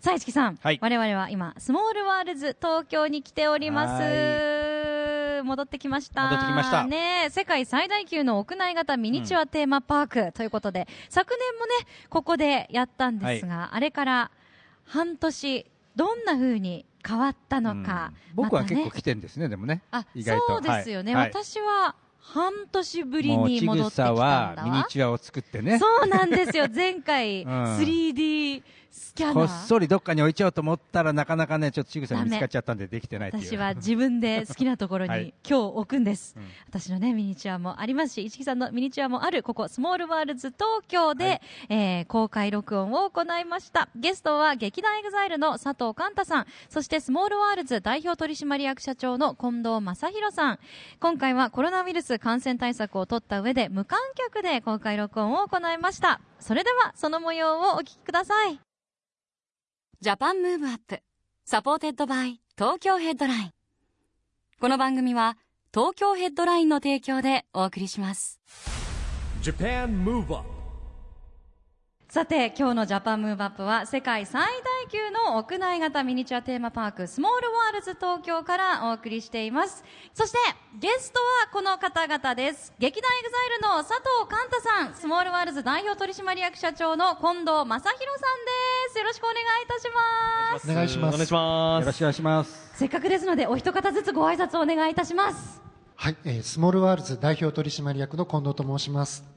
さあ、市木さん、はい。我々は今スモールワールズ東京に来ております。は戻ってきました。戻ってきました。ねえ、世界最大級の屋内型ミニチュアテーマパーク。ということで、昨年もね、ここでやったんですが、あれから半年、どんな風に変わったのか。うん。僕は結構来てんですね、でもね。あそうですよね、はい。はい。私は半年ぶりに戻ってきたさんだわ。はミニチュアを作ってね。そうなんですよ。前回、うん。3D スキャナこっーそりどっかに置いちゃおうと思ったら、なかなかね、ちょっとちぐさ見つかっちゃったんでできてない。私は自分で好きなところにはい。今日置くんです、うん。私のねミニチュアもありますし一木さんのミニチュアもあるここスモールワールズ東京で、はい。えー公開録音を行いました。ゲストは劇団エグザイルの佐藤寛太さん。そしてスモールワールズ代表取締役社長の近藤正弘さん。今回はコロナウイルス感染対策を取った上で無観客で公開録音を行いました。それではその模様をお聞きくださいJapan Move Up supported by 東京ヘッドラインこの番組は東京ヘッドラインの提供でお送りします。Japan Move Up さて今日の Japan Move Up は世界最大級の屋内型ミニチュアテーマパークスモールワールズ東京からお送りしていますそしてゲストはこの方々です劇団エグザイルの佐藤寛太さんスモールワールズ代表取締役社長の近藤正弘さんですよろしくお願いいたしますお願いします。お願いします。よろしくお願いします。せっかくですのでお一方ずつご挨拶をお願いいたしますはい、えースモールワールズ代表取締役の近藤と申します。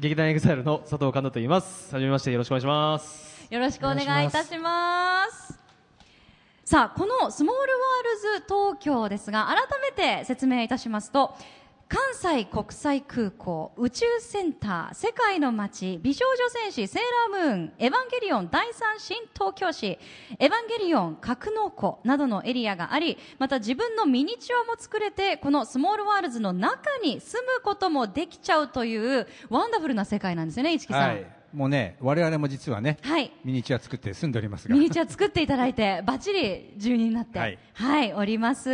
劇団エグザイルの佐藤寛太と言います。はじめましてよろしくお願いします。よろしくお願いいたします。さあ、このスモールワールズ東京ですが、改めて説明いたしますと、関西国際空港、宇宙センター、世界の街、美少女戦士、セーラームーン、エヴァンゲリオン第三新東京市、エヴァンゲリオン格納庫などのエリアがあり、また自分のミニチュアも作れて、このスモールワールズの中に住むこともできちゃうという、ワンダフルな世界なんですよね、一木さん。はい。もうね、我々も実はね、はいミニチュア作って住んでおりますが。ミニチュア作っていただいて、バッチリ住人になって、ははいい、おります。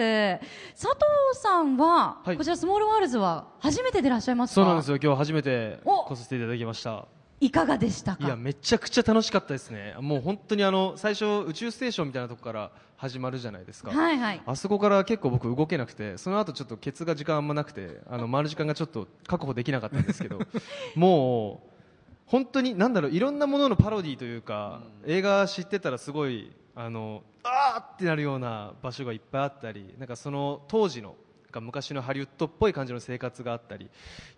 佐藤さんは、はいこちらスモールワールズは初めてでいらっしゃいますか？そうなんですよ。今日初めてお来させていただきました。いかがでしたか？いや、めちゃくちゃ楽しかったですね。もう本当にあの、最初宇宙ステーションみたいなとこから始まるじゃないですか。はいはい。あそこから結構僕動けなくて、その後ちょっとケツが時間あんまなくて、あの、回る時間がちょっと確保できなかったんですけど、もう、本当に、なんだろう、いろんなもののパロディというか、映画知ってたらすごい、あの、あーってなるような場所がいっぱいあったり、なんかその当時の、昔のハリウッドっぽい感じの生活があったり、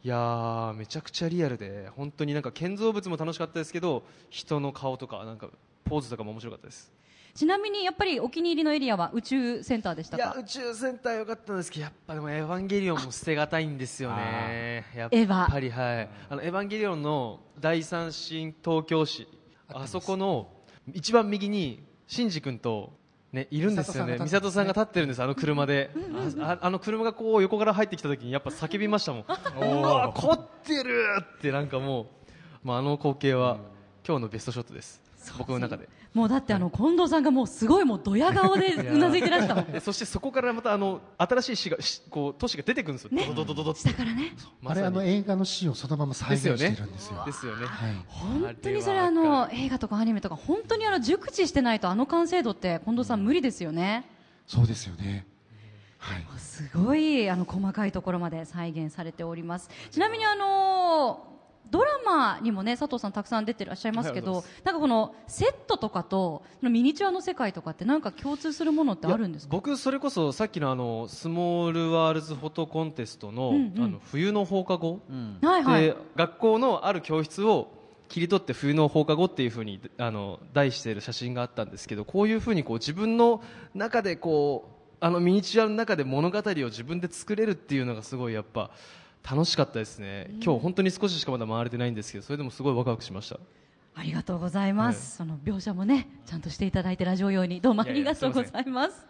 いやー、めちゃくちゃリアルで、本当になんか建造物も楽しかったですけど、人の顔とか、なんか、ポーズとかも面白かったです。ちなみにやっぱりお気に入りのエリアは宇宙センターでしたか？いや宇宙センター良かったんですけどやっぱでもエヴァンゲリオンも捨てがたいんですよねやっエヴァぱりはいあのエヴァンゲリオンの第三新東京市あそこの一番右にシンジ君とね、いるんですよね。美美里里さんが立ってるんです、あの車で。あああの車がこう横から入ってきた時にやっぱ叫びましたもん。うわ、凝ってるってなんかもう、まあ、あの光景は今日のベストショットです。僕の中で。もうだってあの近藤さんがもうすごいもうドヤ顔でうなずいてらしたもんでそしてそこからまたあの新しい市がしこう都市が出てくるんですよ、ね。ドドからね。あれあの映画のシーンをそのまま再現してるんですよ。ですよね、はい。本当にそれあの映画とかアニメとか本当にあの熟知してないとあの完成度って近藤さん無理ですよね。そうですよね。はい。すごいあの細かいところまで再現されております。ちなみにあのドラマにもね佐藤さんたくさん出てらっしゃいますけど、なんかこのセットとかとミニチュアの世界とかってなんか共通するものってあるんですか？僕それこそさっきのあのスモールワールズフォトコンテストの,、うんうん。あの冬の放課後、はいはい。で学校のある教室を切り取って冬の放課後っていうふうにあの題している写真があったんですけどこういうふうにこう自分の中でこうあのミニチュアの中で物語を自分で作れるっていうのがすごいやっぱ楽しかったですね、今日本当に少ししかまだ回れてないんですけどそれでもすごいワクワクしましたありがとうございます、その描写もねちゃんとしていただいてラジオ用に。どうもありがとうございます。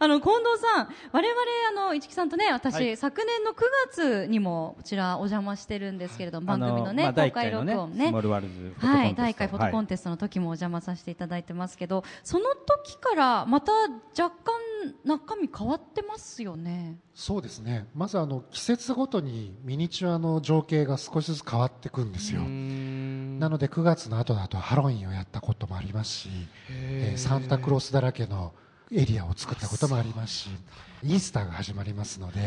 あの近藤さん我々あの市木さんとね私、はい。昨年の9月にもこちらお邪魔してるんですけれども、番組のね、あまあ第公開録音ね。スモールワールズフォトコンテスト。はい、第1回フォトコンテテストの時もお邪魔させていただいてますけど、その時からまた若干中身変わってますよね。そうですね。まずあの季節ごとにミニチュアの情景が少しずつ変わっていくんですよなので9月の後だとハロウィンをやったこともありますし、えーサンタクロースだらけのエリアを作ったこともありますしイースターが始まりますので、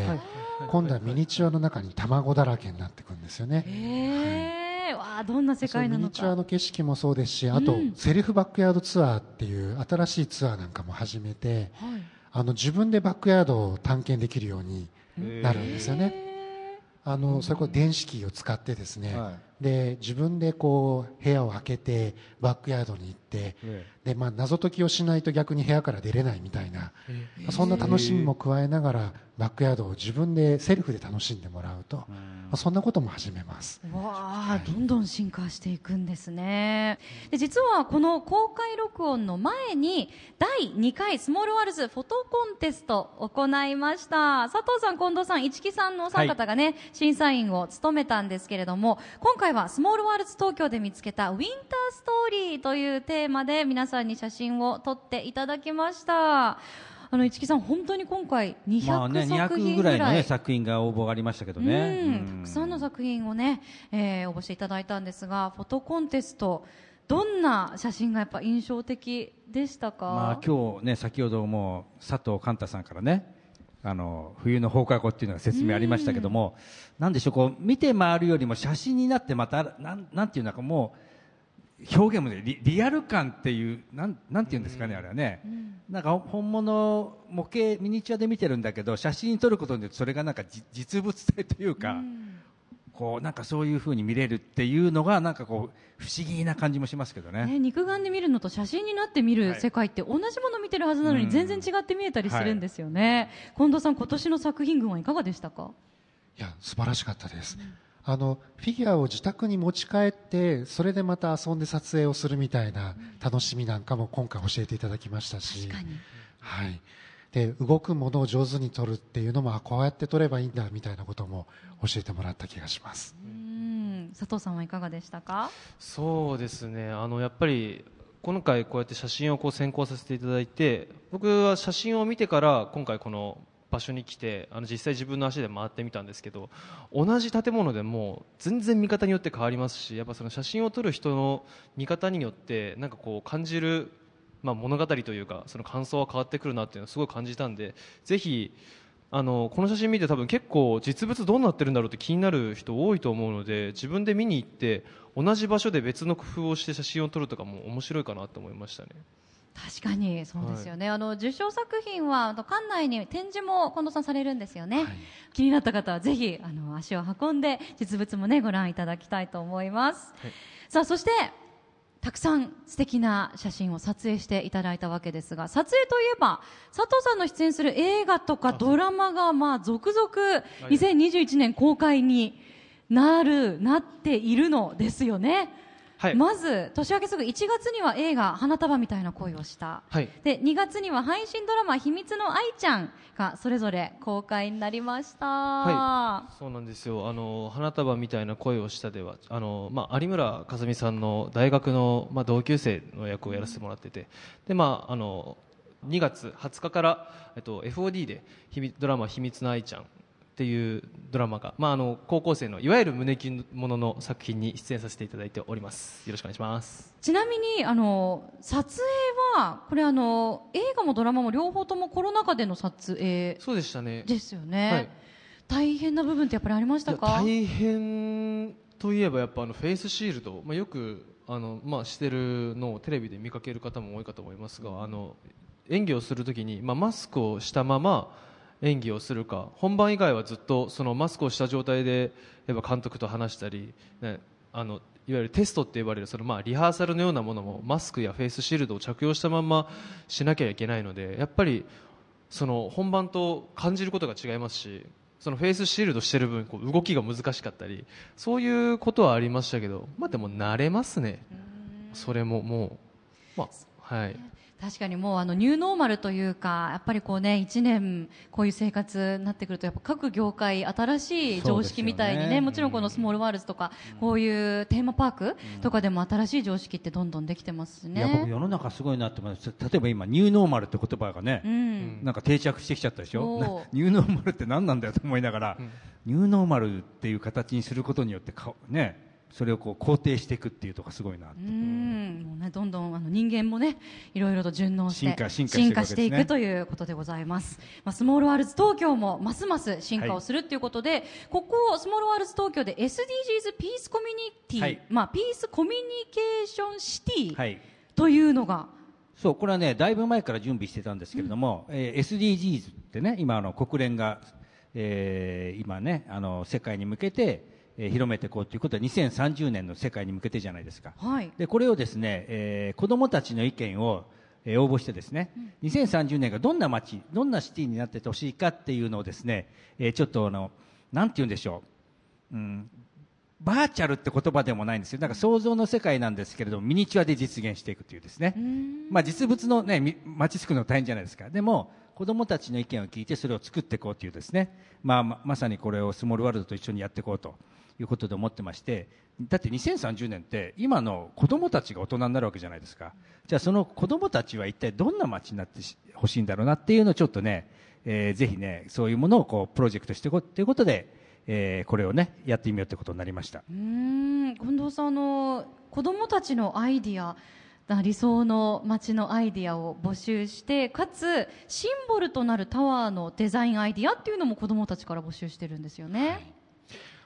今度はミニチュアの中に卵だらけになっていくんですよね。へえ、わあどんな世界なのミニチュアか。の景色もそうですしあと、うん。セルフバックヤードツアーっていう新しいツアーなんかも始めてはい。あの自分でバックヤードを探検できるようになるんですよね。あのそれこそ電子キーを使ってですね、はで自分でこう部屋を開けてバックヤードに行ってえで、まあ、謎解きをしないと逆に部屋から出れないみたいな、まあそんな楽しみも加えながらバックヤードを自分でセルフで楽しんでもらうと、まあ、そんなことも始めます。わあ、どんどん進化していくんですね。で、実はこの公開録音の前に、第2回スモールワールズフォトコンテストを行いました。佐藤さん、近藤さん、一木さんのお三方がね、審査員を務めたんですけれども、今回はスモールワールズ東京で見つけたウィンターストーリーというテーマで皆さんに写真を撮っていただきました。あの、市木さん、本当に今回200まあね、200作品ぐらい。の、ね、ぐらい作品が応募がありましたけどね、うん。うん。たくさんの作品をね、えー応募していただいたんですが、フォトコンテスト、どんな写真がやっぱ印象的でしたか、まあ、今日ね、先ほども佐藤寛太さんからね、あの冬の放課後っていうのが説明ありましたけども、なんでしょう、こう見て回るよりも写真になって、また、なんなんていうのか、もう、表現もねリリアル感っていう、なんなんていうんですかね、あれはね、なんか本物、模型、ミニチュアで見てるんだけど、写真に撮ることによって、それがなんかじ実物体というか、こうなんかそういうふうに見れるっていうのが、なんかこう、不思議な感じもしますけどね。ね、肉眼で見るのと写真になって見る世界って同じもの見てるはずなのに全然違って見えたりするんですよね、近藤さん今年の作品群はいかがでしたか？いや素晴らしかったです、あのフィギュアを自宅に持ち帰ってそれでまた遊んで撮影をするみたいな楽しみなんかも今回教えていただきましたし。確かに。はい、で動くものを上手に撮るっていうのもあこうやって撮ればいいんだみたいなことも教えてもらった気がします。うん。佐藤さんはいかがでしたか？そうですね。あのやっぱり今回こうやって写真をこう選考させていただいて僕は写真を見てから今回この場所に来てあの実際自分の足で回ってみたんですけど同じ建物でも全然見方によって変わりますしやっぱその写真を撮る人の見方によってなんかこう感じる、まあ、物語というかその感想は変わってくるなっていうのをすごい感じたんでぜひあのこの写真見て多分結構実物どうなってるんだろうって気になる人多いと思うので自分で見に行って同じ場所で別の工夫をして写真を撮るとかも面白いかなと思いましたね。確かにそうですよね、あの受賞作品は館内に展示も近藤さんされるんですよね、気になった方はぜひあの足を運んで実物もねご覧いただきたいと思います、さあそしてたくさん素敵な写真を撮影していただいたわけですが撮影といえば佐藤さんの出演する映画とかドラマがまあ続々2021年公開になるなっているのですよね、はい。まず年明けすぐ1月には映画「花束みたいな恋をした」はい。で2月には配信ドラマ「秘密の愛ちゃん」がそれぞれ公開になりました、はそうなんですよ。あの花束みたいな声をしたではあの、まあ、有村架純さんの大学の、まあ、同級生の役をやらせてもらってて。で、まあ、あの2月20日から、えっと、FOD で秘密ドラマ「秘密の愛ちゃん」っていうドラマが、まあ、あの高校生のいわゆる胸キュンものの作品に出演させていただいております。よろしくお願いします。ちなみにあの撮影はこれあの映画もドラマも両方ともコロナ禍での撮影そうでしたね。ですよね、はい。大変な部分ってやっぱりありましたか？大変といえばやっぱあのフェイスシールド、まあ、よくあの、まあ、してるのをテレビで見かける方も多いかと思いますがあの演技をするときに、まあ、マスクをしたまま演技をするか本番以外はずっとそのマスクをした状態でやっぱ監督と話したり、ね、あのいわゆるテストって呼ばれるそのまあリハーサルのようなものもマスクやフェイスシールドを着用したまましなきゃいけないのでやっぱりその本番と感じることが違いますしそのフェイスシールドしてる分こう動きが難しかったりそういうことはありましたけど、まあ、でも慣れますねそれももう、まあ、はい。確かにもうあのニューノーマルというかやっぱりこうね1年こういう生活になってくるとやっぱ各業界新しい常識みたいにねね。もちろんこのスモールワールズとかこういうテーマパークとかでも新しい常識ってどんどんできてますしいや僕ね。世の中すごいなって思います。例えば今ニューノーマルって言葉がね、うん、なんか定着してきちゃったでしょ？ニューノーマルって何なんだよと思いながら、ニューノーマルっていう形にすることによってかねそれをこう肯定していくっていうところがすごいなうん。もうね、どんどんあの人間もねいろいろと順応して進化進化していくということでございます、まあ、スモールワールズ東京もますます進化をするということで、ここスモールワールズ東京で SDGs ピースコミュニティ、はい。まあ、ピースコミュニケーションシティはい。というのが、そうこれはねだいぶ前から準備してたんですけれども、えー SDGs ってね今あの国連が、えー今ねあの世界に向けて、えー広めていこうということで2030年の世界に向けてじゃないですか。はい。でこれをですね、えー子どもたちの意見を、えー応募してですね、2030年がどんな街どんなシティになっててほしいかっていうのをですね、えーちょっとあのなんて言うんでしょう、うん、バーチャルって言葉でもないんですよ。なんか想像の世界なんですけれどもミニチュアで実現していくというですね、まあ、実物の、ね、み街作るの大変じゃないですか。でも子どもたちの意見を聞いてそれを作っていこうというですね、まあ、ままさにこれをスモールワールドと一緒にやっていこうということで思ってましてだって2030年って今の子どもたちが大人になるわけじゃないですか。じゃあその子どもたちは一体どんな街になってほしいんだろうなっていうのをちょっとね、えーぜひねそういうものをこうプロジェクトしていこうということで、えーこれをねやってみようということになりました。うーん。近藤さんあの子どもたちのアイディアあ理想の街のアイディアを募集してかつシンボルとなるタワーのデザインアイディアっていうのも子どもたちから募集してるんですよね。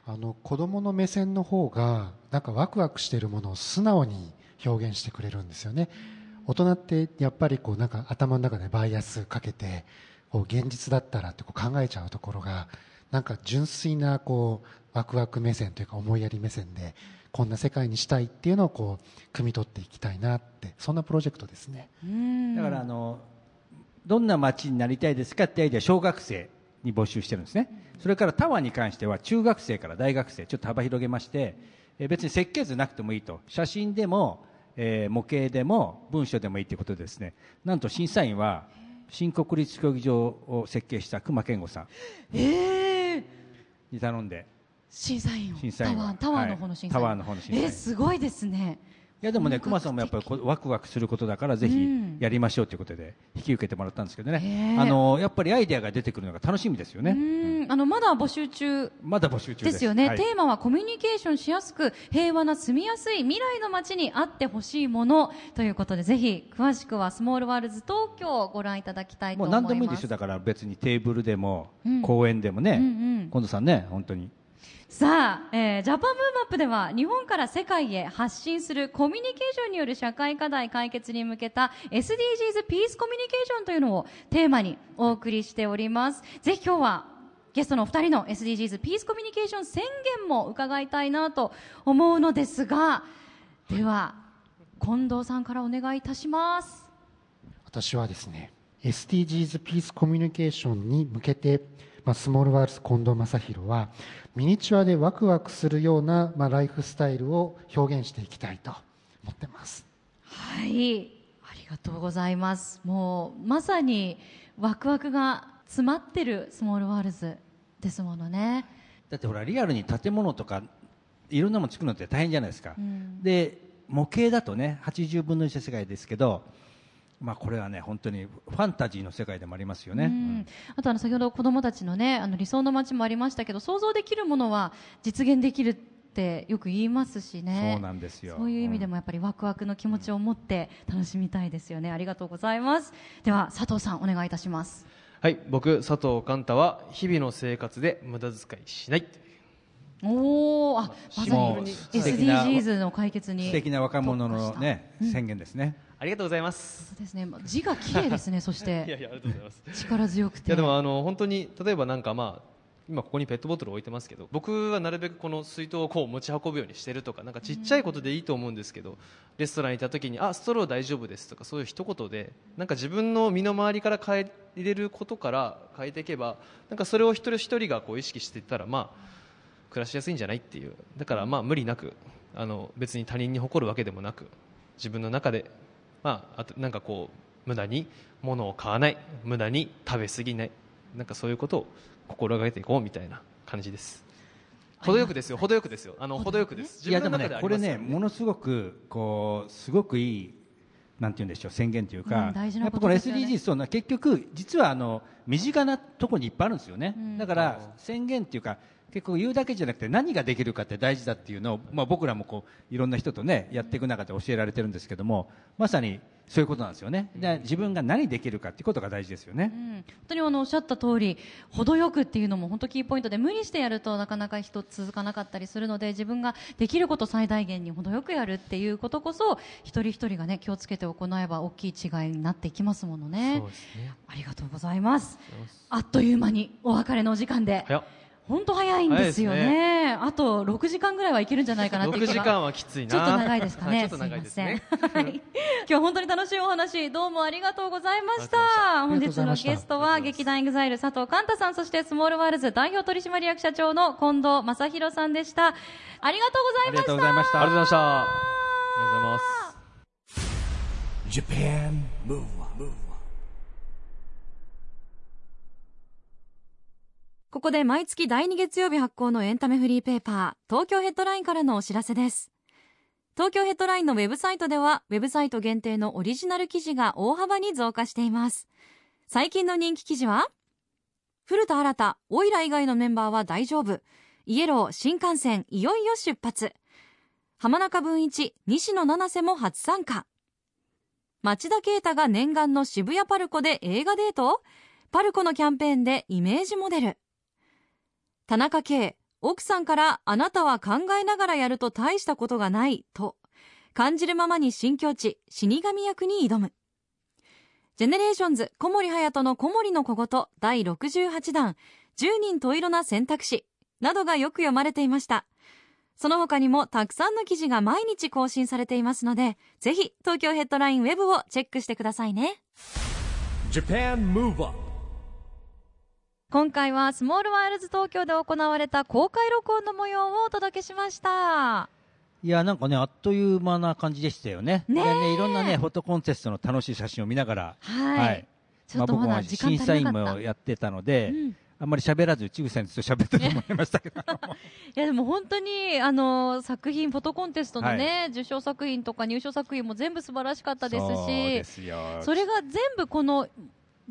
あの子供の目線の方がなんかワクワクしているものを素直に表現してくれるんですよね。大人ってやっぱりこうなんか頭の中でバイアスかけてこう現実だったらってこう考えちゃうところがなんか純粋なこうワクワク目線というか思いやり目線でこんな世界にしたいっていうのをこう汲み取っていきたいなってそんなプロジェクトですね。だからあのどんな街になりたいですかってアイデア小学生。に募集してるんですね。それからタワーに関しては中学生から大学生ちょっと幅広げましてえー別に設計図なくてもいいと。写真でも、えー模型でも文章でもいいということでですね。なんと審査員は新国立競技場を設計した熊健吾さん。えー、に頼んで。審査員を。審査員はタワーの方の審査員、はいタワーの方の審査員。えーすごいですね。いやでもね熊さんもやっぱりワクワクすることだからぜひうん。やりましょうということで引き受けてもらったんですけどへねーあのやっぱりアイデアが出てくるのが楽しみですよね。うーん。あのまだ募集中。まだ募集中です。よね、はい。テーマはコミュニケーションしやすく平和な住みやすい未来の街にあってほしいもの。ということでぜひ詳しくはスモールワールズ東京をご覧いただきたいともう思います。何でもいいですよだから別にテーブルでも、うん。公園でもね、うんうん。近藤さんね本当にさあ、えー Japan Move Up では日本から世界へ発信するコミュニケーションによる社会課題解決に向けた SDGs ピースコミュニケーションというのをテーマにお送りしております。ぜひ今日はゲストのお二人の SDGs ピースコミュニケーション宣言も伺いたいなと思うのですがでは近藤さんからお願いいたします。私はですね SDGs ピースコミュニケーションに向けて、まあ、スモールワールズ近藤正宏はミニチュアでワクワクするような、まあ、ライフスタイルを表現していきたいと思ってます。はい。ありがとうございます。もうまさにワクワクが詰まってるスモールワールズですものね。だってほらリアルに建物とかいろんなもの作るのって大変じゃないですか、ん。で模型だとね80分の1の世界ですけどまあこれはね本当にファンタジーの世界でもありますよね、うん。あとあの先ほど子どもたちのねあの理想の街もありましたけど想像できるものは実現できるってよく言いますしね。そうなんですよ。そういう意味でもやっぱりワクワクの気持ちを持って楽しみたいですよね。ありがとうございます。では佐藤さんお願いいたします。はい、僕、佐藤寛太は、日々の生活で無駄遣いしない。おおあまさに SDGs の解決に素敵な若者のね、うん。宣言ですねありがとうございます。そうですね字が綺麗ですね そしいやていや、ありがとうございます。力強くていやでもあの本当に例えばなんかまあ今ここにペットボトル置いてますけど僕はなるべくこの水筒をこう持ち運ぶようにしてるとかなんかちっちゃいことでいいと思うんですけど、レストランにいた時にあストロー大丈夫ですとかそういう一言でなんか自分の身の回りから変えれることから変えていけばなんかそれを一人一人がこう意識していったらまあ暮らしやすいんじゃないっていうだからまあ無理なくあの別に他人に誇るわけでもなく自分の中で、まあ、あとなんかこう無駄に物を買わない。無駄に食べ過ぎない。なんかそういうことを心がけていこうみたいな感じです。程よくですよ。程よくですよ。あの程よくですいやでもね自分の中これねありますよものすごくこうすごくいいなんて言うんでしょう宣言というか、うん大事なやっぱこのことですよね SDGs そうな結局実はあの身近なところにいっぱいあるんですよね、うん。だから宣言っていうか結構言うだけじゃなくて何ができるかって大事だっていうのを、まあ、僕らもこういろんな人とねやっていく中で教えられてるんですけどもまさにそういうことなんですよね。で自分が何できるかっていうことが大事ですよね、うん。本当にあのおっしゃった通り程よくっていうのも本当キーポイントで無理してやるとなかなか人続かなかったりするので自分ができること最大限に程よくやるっていうことこそ一人一人がね気をつけて行えば大きい違いになっていきますものね。そうですね。ありがとうございます。あっという間にお別れのお時間で本当早いんですよ早いねあと6時間ぐらいはいけるんじゃないかなっていう6気が時間はきついなちょっと長いですかね。ちょっと長いですねすいません。はい。今日本当に楽しいお話、どうもありがとうございました。あ本日のゲストは劇団エグザイル佐藤寛太さん、そしてスモールワールズ代表取締役社長の近藤正弘さんでした。ありがとうございました。ありがとうございましたありがとうございましたありがとうございます Japan Move Up ここで毎月第2月曜日発行のエンタメフリーペーパー、東京ヘッドラインからのお知らせです。東京ヘッドラインのウェブサイトでは、ウェブサイト限定のオリジナル記事が大幅に増加しています。最近の人気記事は、古田新太、オイラ以外のメンバーは大丈夫。イエロー、新幹線、いよいよ出発。浜中文一、西野七瀬も初参加。町田啓太が念願の渋谷パルコで映画デートパルコのキャンペーンでイメージモデル。田中圭、奥さんからあなたは考えながらやると大したことがないと、感じるままに新境地、死神役に挑む。ジェネレーションズ小森隼の小森の小言第68弾、10人十色な選択肢などがよく読まれていました。その他にもたくさんの記事が毎日更新されていますので、ぜひ東京ヘッドラインウェブをチェックしてくださいね。今回はスモールワールズ東京で行われた公開録音の模様をお届けしました。いやなんかねあっという間な感じでしたよね。ねねいろんなねフォトコンテストの楽しい写真を見ながら。はい。ちょっとま審査員。もやってたので、うん。あんまり喋らずちぐさにずっと喋ってて思いましたけど。いやでも本当にあの作品フォトコンテストのね、受賞作品とか入賞作品も全部素晴らしかったですそうしですよ。それが全部この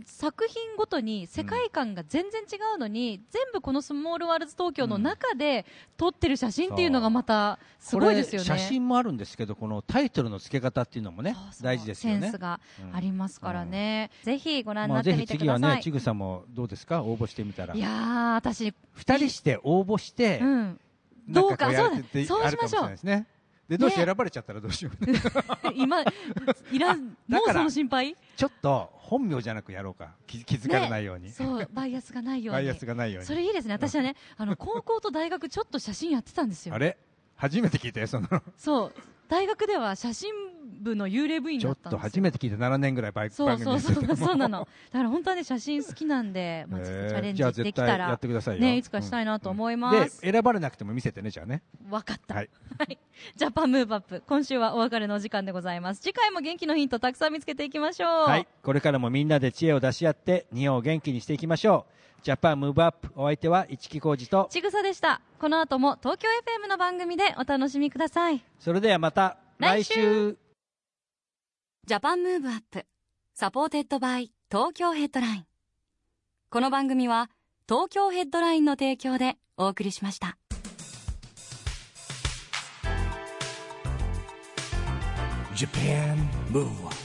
作品ごとに世界観が全然違うのに、全部このスモールワールズ東京の中で撮ってる写真っていうのがまたすごいですよね。写真もあるんですけどこのタイトルの付け方っていうのもね大事ですよね。センスがうんありますからね、ぜひご覧にまあ、なってみてください。ねちぐさもどうですか？応募してみたら。いやー私、二人して応募して、うん、どうかそうだ。あるかもしれないでどうして選ばれちゃったらどうしよう、ね、今いらんもうその心配？ちょっと本名じゃなくやろうか。気気づかれないように、ねそうバイアスがないように。バイアスがないように。それいいですね。私はねあの高校と大学ちょっと写真やってたんですよ。あれ？初めて聞いたよその。そう。大学では写真部の幽霊部員ちょっとだったんですよ。初めて聞いて7年ぐらいバイそうそうそう。そうなの。だから本当はね写真好きなんで、まあ、ちょっとチャレンジできたらやってくださいよ。ねいつかしたいなと思います、で選ばれなくても見せてねじゃあね。わかった、はい。はい、 JAPAN MOVE UP 今週はお別れのお時間でございます。次回も元気のヒントたくさん見つけていきましょう。はい。これからもみんなで知恵を出し合って日本を元気にしていきましょう。 JAPAN MOVE UP お相手は一木広治と。ちぐさでした。この後も東京 FM の番組でお楽しみください。それではまた来週 JAPAN MOVE UP supported by TOKYO HEADLINE。この番組は東京ヘッドラインの提供でお送りしました。Japan Move Up